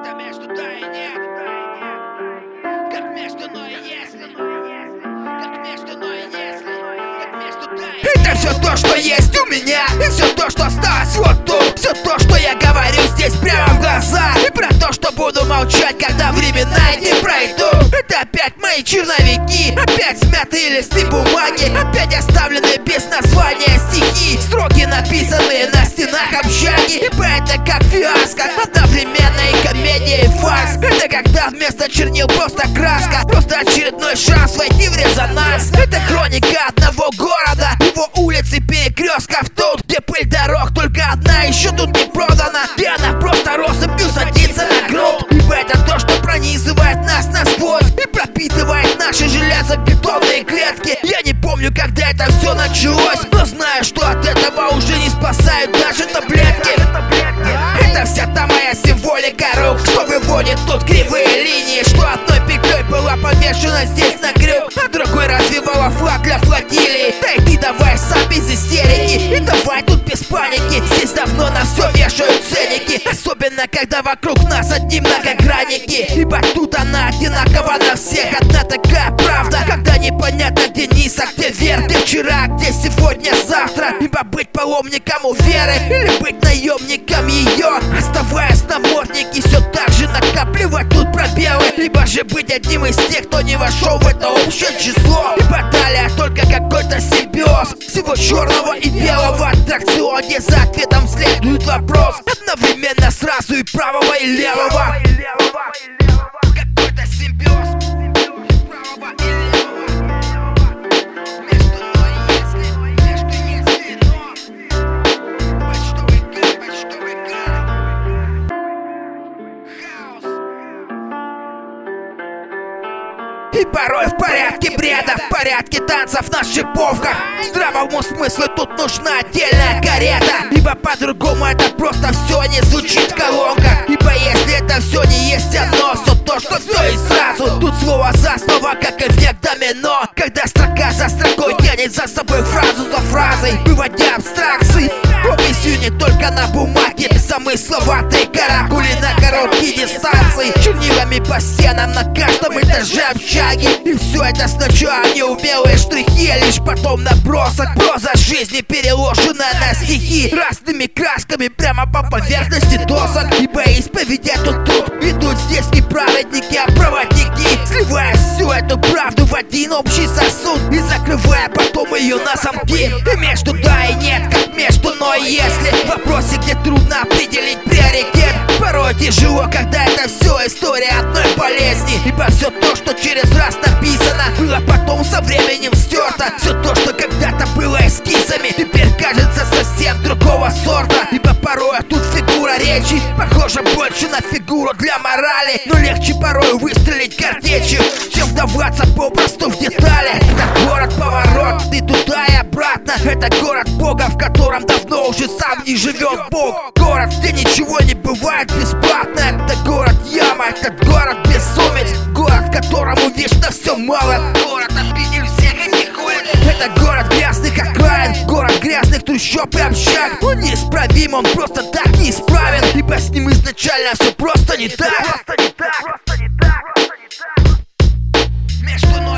Это между да и нет. Как между но и если. Как между но и если. Как между да и Это все то, что есть у меня И все то, что осталось вот тут Все то, что я говорю здесь прямо в глаза И про то, что буду молчать, когда времена не пройдут Это опять мои черновики Опять смятые листы бумаги Опять оставленные без названия стихи Строки, написанные на стенах общаги Ибо это как фиаско Одновременно Когда вместо чернил просто краска. Просто очередной шанс войти в резонанс. Это хроника одного города Его улицы перекрестков. Тут Где пыль дорог только одна еще тут не продана. Где она просто россыпью садится на грунт Ибо это то, что пронизывает нас насквозь. И пропитывает наши железобетонные клетки. Я не помню, когда это все началось Но знаю, что от этого уже не спасают даже таблетки. Это вся та моя символика выводит тут кривые линии Что одной петлей была повешена здесь на крюк А другой развивала флаг для флотилии. Да и ты давай сам без истерики И давай тут без паники. Здесь давно на все вешают ценники Особенно когда вокруг нас одни многогранники. Ибо тут она одинакова на всех Одна такая правда. Когда непонятно где низ, а где вверх Где вчера, где сегодня, завтра быть паломником у веры Или быть наемником ее Оставаясь на морднике Все так же накапливать тут пробелы. Либо же быть одним из тех, кто не вошел в это общее число. Ибо далее только какой-то симбиоз Всего черного и белого. Аттракционе За ответом следует вопрос. Одновременно сразу и правого и левого порой в порядке бреда, в порядке танцев на шиповках. Здравому смыслу тут нужна отдельная карета. Ибо по-другому это просто все не звучит в колонках Ибо если это все не есть одно, все то, что все и сразу. Тут слово за слово, как эффект домино. Когда строка за строкой тянет за собой фразу за фразой Выводя абстракции. Описью не только на бумаге Замысловатые каракули на короткие дистанции. Чернилами по стенам на каждом этаже общаги И все это сначала неумелые штрихи а Лишь потом набросок. Проза жизни переложенная на стихи. Разными красками прямо по поверхности досок. Ибо исповедять тут тут Идут здесь не праведники, а проводники. Сливая всю эту правду в один общий сосуд. И закрывая потом ее на замки. И между да и нет, как между но и если. В вопросе, где трудно определить тяжело, когда это все история одной болезни. Ибо все то, что через раз написано Было потом со временем стерто Все то, что когда-то было эскизами Теперь кажется совсем другого сорта. Ибо порой тут фигура речи Похожа больше на фигуру для морали. Но легче порой выстрелить картечью Чем вдаваться попросту в детали. Это город поворот, Это город Бога, в котором давно уже сам не живет Бог. Город, где ничего не бывает бесплатно. Это город яма, этот город безумец. Город, которому вечно все мало. Город обидел всех этих Это город грязных окраин Город грязных трущоб и общак. Он неисправим, он просто так неисправен Ибо с ним изначально все просто не так. Просто не так, просто не так, просто не так. Между но и если.